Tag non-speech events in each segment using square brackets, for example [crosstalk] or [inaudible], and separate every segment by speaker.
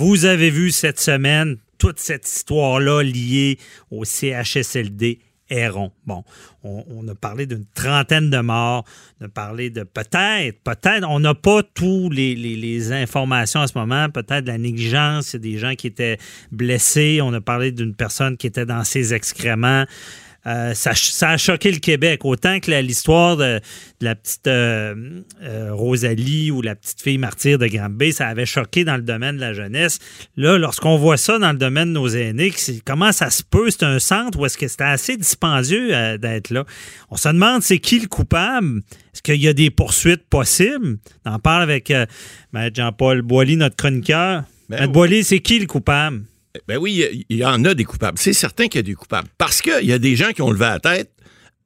Speaker 1: Vous avez vu cette semaine toute cette histoire-là liée au CHSLD Héron. Bon, on, a parlé d'une trentaine de morts, on a parlé de peut-être, peut-être, on n'a pas tous les, informations à ce moment, peut-être la négligence, des gens qui étaient blessés, on a parlé d'une personne qui était dans ses excréments. Euh, ça, a choqué le Québec. Autant que l'histoire de, la petite euh, euh, Rosalie ou la petite fille martyre de Granby, ça avait choqué dans le domaine de la jeunesse. Là, lorsqu'on voit ça dans le domaine de nos aînés, comment ça se peut? C'est un centre ou est-ce que c'était assez dispendieux d'être là? On se demande, c'est qui le coupable? Est-ce qu'il y a des poursuites possibles? On en parle avec Jean-Paul Boilly, notre chroniqueur. Ben Boilly, c'est qui le coupable?
Speaker 2: Ben oui, il y en a des coupables. C'est certain qu'il y a des coupables. Parce qu'il y a des gens qui ont levé la tête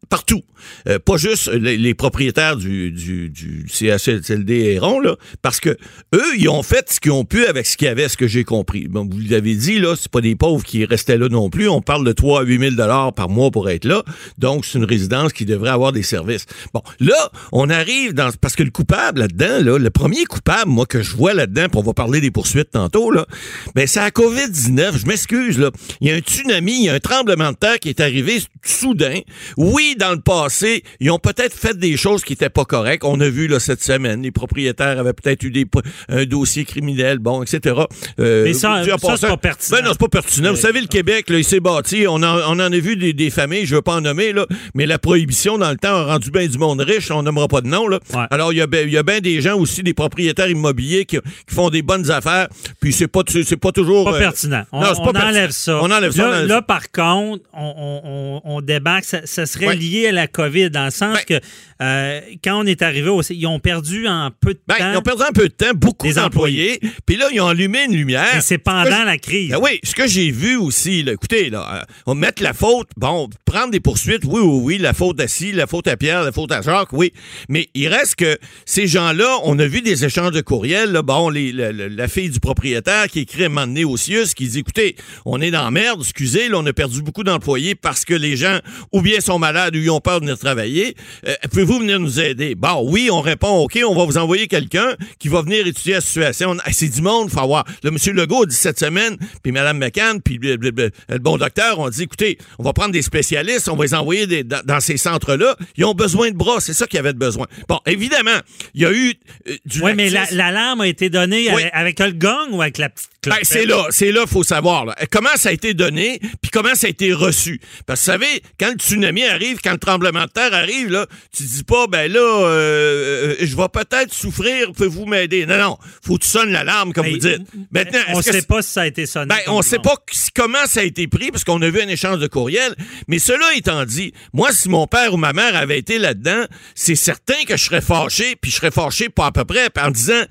Speaker 2: partout. Euh, pas juste les, propriétaires du, du, du CHSLD Héron, là, parce que eux, ils ont fait ce qu'ils ont pu avec ce qu'il y avait, ce que j'ai compris. Bon, vous l'avez dit, là, c'est pas des pauvres qui restaient là non plus. On parle de 3 à 8 000 dollars par mois pour être là. Donc, c'est une résidence qui devrait avoir des services. Bon, là, on arrive dans... Parce que le coupable là-dedans, là, le premier coupable, moi, que je vois là-dedans, pour on va parler des poursuites tantôt, là, ben, c'est la COVID-19. Je m'excuse, là. Il y a un tsunami, il y a un tremblement de terre qui est arrivé soudain. Oui, dans le passé, ils ont peut-être fait des choses qui n'étaient pas correctes. On a vu là, cette semaine, les propriétaires avaient peut-être eu des, un dossier criminel, bon, etc.
Speaker 1: Euh, Mais ça, ça c'est pas pertinent.
Speaker 2: Ben non, c'est pas pertinent. Vous savez, le Québec, là, il s'est bâti. On, en, on en a vu des, des familles, je veux pas en nommer, là, mais la prohibition, dans le temps, a rendu bien du monde riche. On nommera pas de nom. Là. Alors, il y a bien y a ben des gens aussi, des propriétaires immobiliers qui, qui font des bonnes affaires. Puis c'est pas, c'est pas toujours...
Speaker 1: Pas euh, pertinent. On, non, on pas enlève ça.
Speaker 2: On enlève ça.
Speaker 1: Là, par contre, on, on, on débarque. Ça, ça serait lié à la COVID, dans le sens ben, que euh, quand on est arrivé, aussi, ils ont perdu en peu de
Speaker 2: ben,
Speaker 1: temps.
Speaker 2: Ils ont perdu un peu de temps, beaucoup d'employés. Puis là, ils ont allumé une lumière.
Speaker 1: Et c'est pendant la crise.
Speaker 2: Ben oui, ce que j'ai vu aussi, là, écoutez, là, euh, on met la faute, bon, prendre des poursuites, oui, oui, oui, la faute à Ci, la faute à Pierre, la faute à Jacques, oui. Mais il reste que ces gens-là, on a vu des échanges de courriels, là, bon, les, la, fille du propriétaire qui écrit un moment donné au CIUS, qui dit, écoutez, on est dans la merde, excusez, là, on a perdu beaucoup d'employés parce que les gens, ou bien sont malades, ou ils ont peur de venir travailler. Euh, pouvez-vous venir nous aider? Bon, oui, on répond, OK, on va vous envoyer quelqu'un qui va venir étudier la situation. c'est du monde, faut avoir. Le monsieur Legault a dit cette semaine, puis Mme McCann, puis le, bon docteur ont dit, écoutez, on va prendre des spécialistes, on va les envoyer dans, ces centres-là. Ils ont besoin de bras, c'est ça qu'ils avaient besoin. Bon, évidemment, il y a eu
Speaker 1: euh, du Oui, mais l'alarme a été donnée avec, le gong ou avec la petite
Speaker 2: ben, c'est là, c'est là, faut savoir. Comment ça a été donné, puis comment ça a été reçu? Parce que vous savez, quand le tsunami arrive, quand le tremblement de terre arrive, là, tu dis pas, ben là, euh, euh, je vais peut-être souffrir, pouvez-vous m'aider? Non, non, faut que tu sonnes l'alarme, comme vous dites.
Speaker 1: Maintenant, on sait pas si ça a été sonné.
Speaker 2: Ben, on sait pas comment ça a été pris, parce qu'on a vu un échange de courriel. Mais cela étant dit, moi, si mon père ou ma mère avait été là-dedans, c'est certain que je serais fâché, puis je serais fâché pas à peu près, en disant,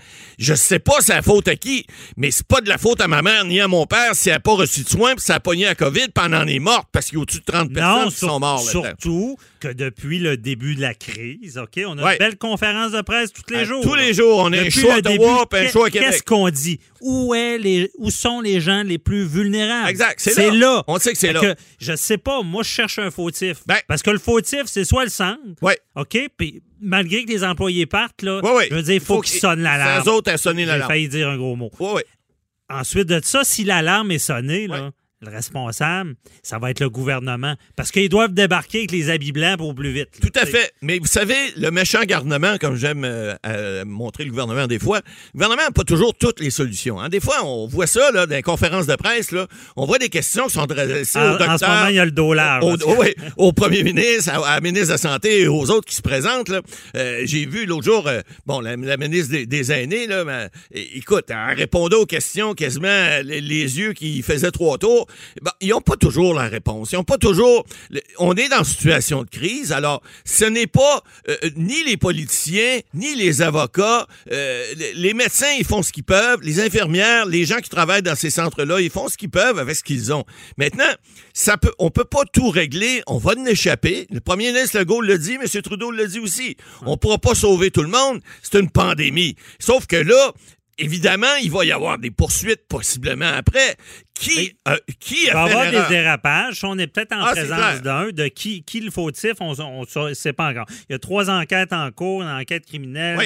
Speaker 2: je sais pas c'est la faute à qui, mais c'est pas de la faute à ma mère ni à mon père si elle n'a pas reçu de soins, puis ça a pogné à COVID, puis elle en est morte, parce qu'il y a au-dessus de 30 personnes qui sont mortes.
Speaker 1: Surtout que depuis le début de la crise, OK, on a une belle conférence de presse tous les jours.
Speaker 2: Tous les jours, on a un show à Ottawa, un show à Québec.
Speaker 1: Qu'est-ce qu'on dit? Où, est les, où sont les gens les plus vulnérables?
Speaker 2: Exact, c'est là. On sait que c'est là. Que,
Speaker 1: je sais pas, moi, je cherche un fautif. Ben. parce que le fautif, c'est soit le centre,
Speaker 2: ouais.
Speaker 1: OK, puis malgré que les employés partent, là, je veux dire, il faut, qu'ils sonnent l'alarme.
Speaker 2: Eux autres à sonner l'alarme.
Speaker 1: J'ai failli dire un gros mot.
Speaker 2: Oui.
Speaker 1: Ensuite de ça, si l'alarme est sonnée, là, le responsable, ça va être le gouvernement. Parce qu'ils doivent débarquer avec les habits blancs pour plus vite.
Speaker 2: Tout à fait. Mais vous savez, le méchant gouvernement, comme j'aime euh, euh, montrer le gouvernement des fois, le gouvernement n'a pas toujours toutes les solutions. Hein. Des fois, on voit ça là, dans les conférences de presse. Là, on voit des questions qui sont adressées au docteur.
Speaker 1: En ce moment, il y a le dollar.
Speaker 2: Au, au, premier ministre, à, la ministre de la Santé et aux autres qui se présentent. Euh, j'ai vu l'autre jour, bon, la, ministre des, Aînés, là, écoute, en répondant aux questions, quasiment les, les yeux qui faisaient trois tours, ben, ils n'ont pas toujours la réponse. Ils n'ont pas toujours. On est dans une situation de crise. Alors, ce n'est pas euh, ni les politiciens, ni les avocats. Euh, les médecins, ils font ce qu'ils peuvent. Les infirmières, les gens qui travaillent dans ces centres-là, ils font ce qu'ils peuvent avec ce qu'ils ont. Maintenant, ça peut, on peut pas tout régler. On va en échapper. Le premier ministre Legault le dit, M. Trudeau le dit aussi. On pourra pas sauver tout le monde. C'est une pandémie. Sauf que là, Évidemment, il va y avoir des poursuites possiblement après. Qui, euh, qui
Speaker 1: Il
Speaker 2: a
Speaker 1: va y
Speaker 2: fait
Speaker 1: avoir des dérapages. On est peut-être en
Speaker 2: Ah,
Speaker 1: présence d'un. De qui, qui le fautif, on ne sait pas encore. Il y a trois enquêtes en cours, une enquête criminelle,
Speaker 2: Oui.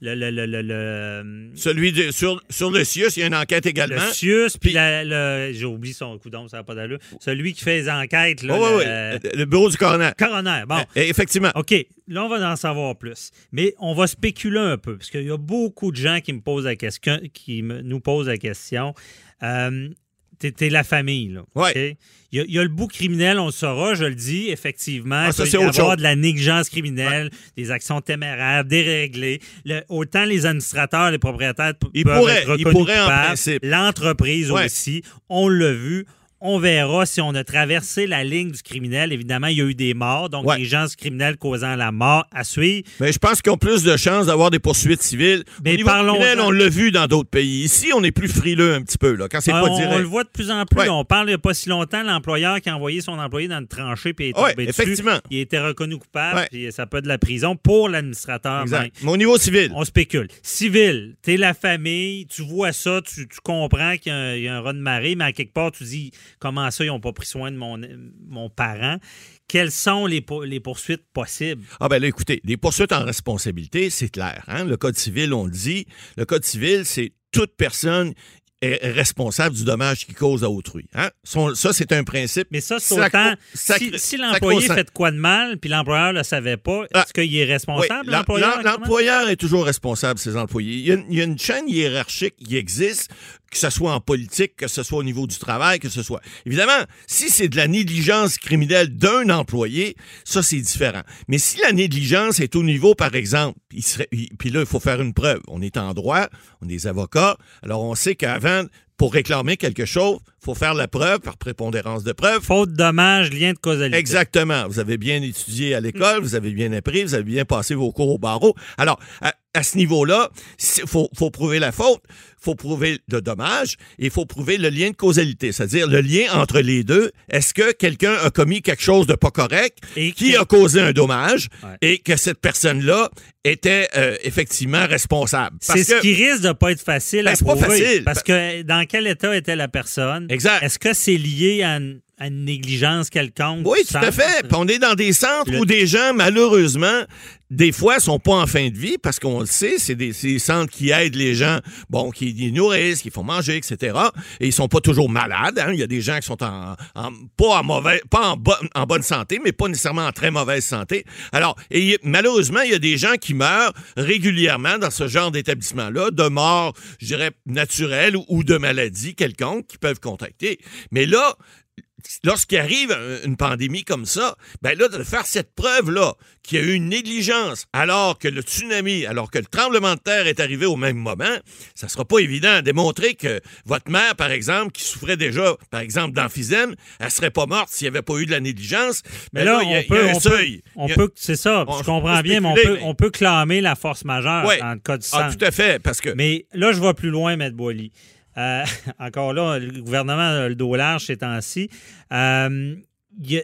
Speaker 1: le,
Speaker 2: Celui de, sur, sur le CIUS, il y a une enquête également.
Speaker 1: le CIUS, puis j'ai oublié son coup d'ombre, ça n'a pas d'allure. Celui qui fait les enquêtes, là,
Speaker 2: Oh, oui, oui. Le bureau du coroner.
Speaker 1: coroner. Bon,
Speaker 2: Eh, Effectivement.
Speaker 1: OK, là, on va en savoir plus. Mais on va spéculer un peu, parce qu'il y a beaucoup de gens qui me posent la question, qui me- nous posent la question. Euh, T'es la famille, là.
Speaker 2: Ouais.
Speaker 1: Il y, a, il y a le bout criminel, on le saura, je le dis, effectivement.
Speaker 2: Ah,
Speaker 1: il
Speaker 2: ça,
Speaker 1: y
Speaker 2: autre
Speaker 1: avoir
Speaker 2: chose.
Speaker 1: de la négligence criminelle, des actions téméraires, déréglées. Le- autant les administrateurs, les propriétaires
Speaker 2: Ils
Speaker 1: peuvent
Speaker 2: pourraient-
Speaker 1: être
Speaker 2: ils
Speaker 1: reconnus
Speaker 2: pourraient en
Speaker 1: coupables.
Speaker 2: principe.
Speaker 1: L'entreprise
Speaker 2: Ouais.
Speaker 1: aussi, on l'a vu. On verra si on a traversé la ligne du criminel. Évidemment, il y a eu des morts, donc
Speaker 2: Ouais.
Speaker 1: des gens criminels causant la mort à suivre.
Speaker 2: Mais je pense qu'ils ont plus de chances d'avoir des poursuites civiles.
Speaker 1: Mais
Speaker 2: criminel, on l'a vu dans d'autres pays. Ici, on est plus frileux un petit peu, là, quand c'est
Speaker 1: Ouais,
Speaker 2: pas
Speaker 1: on,
Speaker 2: direct.
Speaker 1: on le voit de plus en plus.
Speaker 2: Ouais.
Speaker 1: On parle il n'y a pas si longtemps, l'employeur qui a envoyé son employé dans une tranchée puis est
Speaker 2: Ouais,
Speaker 1: tombé dessus.
Speaker 2: effectivement.
Speaker 1: Il été reconnu coupable, puis ça peut être de la prison pour l'administrateur.
Speaker 2: Mais au niveau civil,
Speaker 1: On spécule. Civil, t'es la famille, tu vois ça, tu, tu comprends qu'il y a un, il y a un raz de marée, mais à quelque part, tu dis comment ça, ils n'ont pas pris soin de mon, mon parent? Quelles sont les, po- les poursuites possibles?
Speaker 2: Ah ben là, écoutez, les poursuites en responsabilité, c'est clair. Hein? Le Code civil, on le dit. Le Code civil, c'est toute personne est responsable du dommage qu'il cause à autrui. Hein? Ça, c'est un principe.
Speaker 1: Mais ça, c'est autant.
Speaker 2: sacré-
Speaker 1: si si l'employé fait de quoi de mal, puis l'employeur ne le savait pas,
Speaker 2: Ah.
Speaker 1: est-ce qu'il est responsable,
Speaker 2: l'em-
Speaker 1: l'employeur?
Speaker 2: l'em- L'employeur est toujours responsable ses employés. Il y, a une, il y a une chaîne hiérarchique qui existe, que ce soit en politique, que ce soit au niveau du travail, que ce soit. Évidemment, si c'est de la négligence criminelle d'un employé, ça, c'est différent. Mais si la négligence est au niveau, par exemple, puis là, il faut faire une preuve. On est en droit, on est des avocats, alors on sait qu'avant, pour réclamer quelque chose, il faut faire la preuve par prépondérance de preuve.
Speaker 1: Faute, dommage, lien de causalité.
Speaker 2: Exactement. Vous avez bien étudié à l'école, vous avez bien appris, vous avez bien passé vos cours au barreau. Alors, à, à ce niveau-là, il faut, faut prouver la faute, faut prouver le dommage et il faut prouver le lien de causalité, c'est-à-dire le lien entre les deux. Est-ce que quelqu'un a commis quelque chose de pas correct
Speaker 1: Et
Speaker 2: qui a causé un dommage
Speaker 1: Ouais.
Speaker 2: et que cette personne-là était euh, effectivement responsable?
Speaker 1: C'est ce qui risque de pas être facile
Speaker 2: Ben,
Speaker 1: à
Speaker 2: c'est pas
Speaker 1: prouver.
Speaker 2: facile.
Speaker 1: Parce que dans quel état était la personne?
Speaker 2: Exact.
Speaker 1: Est-ce que c'est lié à une, à une négligence quelconque?
Speaker 2: Oui, tout à fait. Puis on est dans des centres
Speaker 1: Le-
Speaker 2: où des gens, malheureusement, des fois, sont pas en fin de vie parce qu'on le sait, c'est des, centres qui aident les gens, bon, qui les nourrissent, qui font manger, etc. Et ils sont pas toujours malades. hein. Il y a des gens qui sont en, en- pas en mauvais, pas en, bo- en bonne santé, mais pas nécessairement en très mauvaise santé. Alors, et malheureusement, il y a des gens qui meurent régulièrement dans ce genre d'établissement-là, de morts, je dirais, naturelles ou, ou de maladies quelconques qui peuvent contacter. Mais là, lorsqu'il arrive un- une pandémie comme ça, ben là, de faire cette preuve-là qu'il y a eu une négligence alors que le tsunami, alors que le tremblement de terre est arrivé au même moment, ça sera pas évident. Démontrer que votre mère, par exemple, qui souffrait déjà, par exemple, d'emphysème, elle serait pas morte s'il n'y avait pas eu de la négligence.
Speaker 1: Mais là,
Speaker 2: il y a-
Speaker 1: on
Speaker 2: il y a
Speaker 1: peut,
Speaker 2: un
Speaker 1: on
Speaker 2: seuil.
Speaker 1: peut, on
Speaker 2: Il y a-
Speaker 1: peut- c'est ça,
Speaker 2: on-
Speaker 1: je comprends bien, mais on peut,
Speaker 2: mais-
Speaker 1: on peut clamer la force majeure
Speaker 2: Ouais.
Speaker 1: le cas du
Speaker 2: Ah, tout à fait, parce que...
Speaker 1: Mais là, je vais plus loin, Maître Boily. Euh, [laughs] encore là, le gouvernement a le dos large ces temps-ci.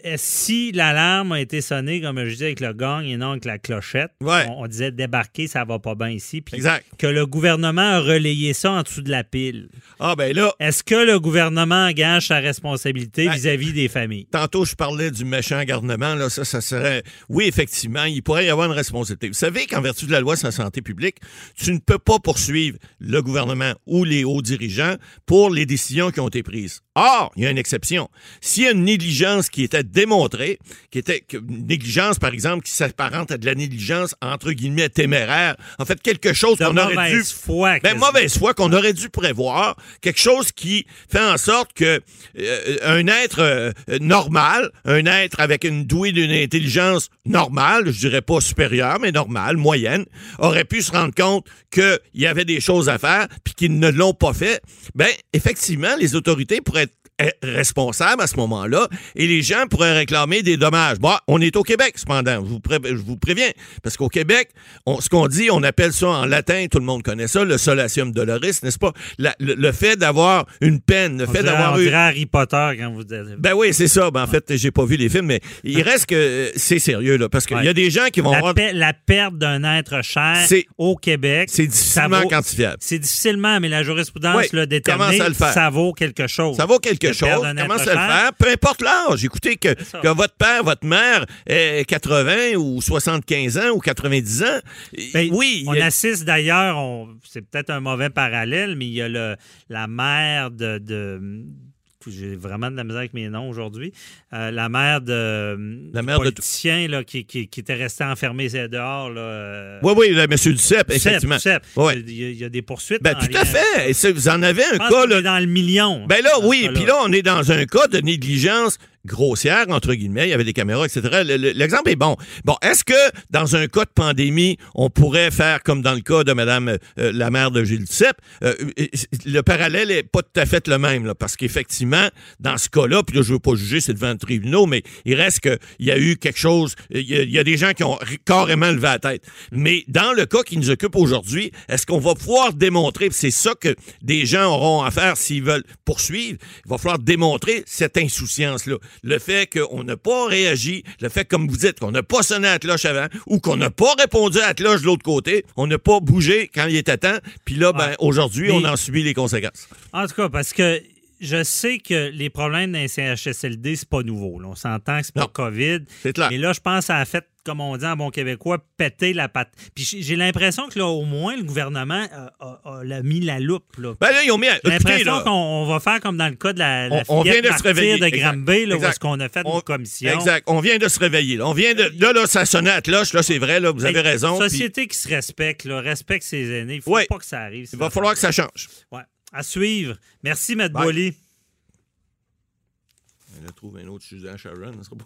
Speaker 1: A- si l'alarme a été sonnée, comme je disais, avec le gong et non avec la clochette,
Speaker 2: Ouais.
Speaker 1: on, on disait débarquer, ça va pas bien ici. Puis
Speaker 2: Exact.
Speaker 1: que le gouvernement a relayé ça en dessous de la pile.
Speaker 2: Ah, ben là,
Speaker 1: Est-ce que le gouvernement engage sa responsabilité
Speaker 2: Ben,
Speaker 1: vis-à-vis des familles?
Speaker 2: Tantôt, je parlais du méchant garnement. Là, ça, ça serait. Oui, effectivement, il pourrait y avoir une responsabilité. Vous savez qu'en vertu de la loi sur la santé publique, tu ne peux pas poursuivre le gouvernement ou les hauts dirigeants pour les décisions qui ont été prises. Or, il y a une exception. S'il y a une négligence qui était démontrée, qui était une négligence, par exemple, qui s'apparente à de la négligence entre guillemets téméraire, en fait, quelque chose qu'on aurait dû
Speaker 1: mauvaise foi.
Speaker 2: ben, mauvaise foi qu'on aurait dû prévoir, quelque chose qui fait en sorte que euh, un être euh, normal, un être avec une douée d'une intelligence normale, je dirais pas supérieure, mais normale, moyenne, aurait pu se rendre compte qu'il y avait des choses à faire puis qu'ils ne l'ont pas fait. Ben, effectivement, les autorités pourraient être responsable à ce moment-là et les gens pourraient réclamer des dommages. Bon, on est au Québec, cependant, je vous, pré- je vous préviens, parce qu'au Québec, on- ce qu'on dit, on appelle ça en latin, tout le monde connaît ça, le solatium doloris, n'est-ce pas? La- le, le fait d'avoir une peine, le
Speaker 1: On
Speaker 2: fait d'avoir eu...
Speaker 1: Harry Potter quand vous dites.
Speaker 2: Ben oui, c'est ça. Ben, en fait, j'ai pas vu les films, mais il reste que euh, c'est sérieux, là, parce qu'il
Speaker 1: Ouais.
Speaker 2: y a des gens qui vont
Speaker 1: la,
Speaker 2: avoir...
Speaker 1: pe- la perte d'un être cher au Québec.
Speaker 2: C'est difficilement
Speaker 1: vaut-
Speaker 2: quantifiable.
Speaker 1: C'est difficilement, mais la jurisprudence
Speaker 2: à le faire.
Speaker 1: Ça vaut quelque chose.
Speaker 2: Ça vaut quelque
Speaker 1: De
Speaker 2: chose.
Speaker 1: perdre un
Speaker 2: Commence
Speaker 1: être
Speaker 2: à le faire? Peu importe l'âge. Écoutez, que, que votre père, votre mère ait 80 ou 75 ans ou 90 ans.
Speaker 1: Ben,
Speaker 2: oui.
Speaker 1: On
Speaker 2: a-
Speaker 1: assiste d'ailleurs, c'est peut-être un mauvais parallèle, mais il y a le, la mère de. de- j'ai vraiment de la misère avec mes noms aujourd'hui. Euh, la mère de.
Speaker 2: La de-
Speaker 1: politicien là, qui, qui, qui était resté enfermé dehors. Là, euh,
Speaker 2: Oui, oui, là, M. Duceppe, effectivement.
Speaker 1: Duceppe.
Speaker 2: Ouais.
Speaker 1: Il, y a, il y a des poursuites.
Speaker 2: Ben,
Speaker 1: en
Speaker 2: tout à fait. Et vous en avez
Speaker 1: Je
Speaker 2: un
Speaker 1: pense
Speaker 2: cas, là.
Speaker 1: est dans le million.
Speaker 2: Ben là, oui. Puis là, on est dans un cas de négligence grossière, entre guillemets. Il y avait des caméras, etc. Le- le- L'exemple est bon. Bon, est-ce que dans un cas de pandémie, on pourrait faire comme dans le cas de Mme la mère de Gilles Duceppe? Euh, euh, le parallèle est pas tout à fait le même, là, parce qu'effectivement, dans ce cas-là, puis là, je veux pas juger, c'est devant le tribunal, mais il reste qu'il y a eu quelque chose, il y, y a des gens qui ont carrément levé la tête. Mais dans le cas qui nous occupe aujourd'hui, est-ce qu'on va pouvoir démontrer, c'est ça que des gens auront à faire s'ils veulent poursuivre, il va falloir démontrer cette insouciance-là. Le fait qu'on n'a pas réagi, le fait, comme vous dites, qu'on n'a pas sonné à la cloche avant, ou qu'on n'a pas répondu à la cloche de l'autre côté, on n'a pas bougé quand il était temps, puis là, ben,
Speaker 1: Ouais.
Speaker 2: aujourd'hui,
Speaker 1: Mais-
Speaker 2: on en subit les conséquences.
Speaker 1: En tout cas, parce que je sais que les problèmes d'un CHSLD, c'est pas nouveau. là. On s'entend que c'est pas
Speaker 2: Non.
Speaker 1: COVID.
Speaker 2: C'est clair.
Speaker 1: Mais là, je pense que ça a fait, comme on dit en bon québécois, péter la patte. Puis j'ai l'impression que là, au moins, le gouvernement a, a- a la- mis la loupe. Là.
Speaker 2: Ben là, ils ont mis...
Speaker 1: L'impression qu'on on va faire comme dans le cas de la, la
Speaker 2: On- vient de se réveiller.
Speaker 1: de. Granby, là, où
Speaker 2: Exact.
Speaker 1: est-ce qu'on a fait
Speaker 2: On-
Speaker 1: une commission.
Speaker 2: Exact. On vient de se réveiller. Là, on vient de... là, là, ça sonnait à cloche. Là, c'est vrai. Là, vous avez
Speaker 1: Hey,
Speaker 2: raison. puis
Speaker 1: Société qui se respecte, là, respecte ses aînés. Il faut
Speaker 2: Ouais.
Speaker 1: pas que ça arrive.
Speaker 2: Il va falloir que ça change.
Speaker 1: Ouais. À suivre. Merci. Boily.
Speaker 2: On a trouvé un autre Suzanne Sharon. ça sera pas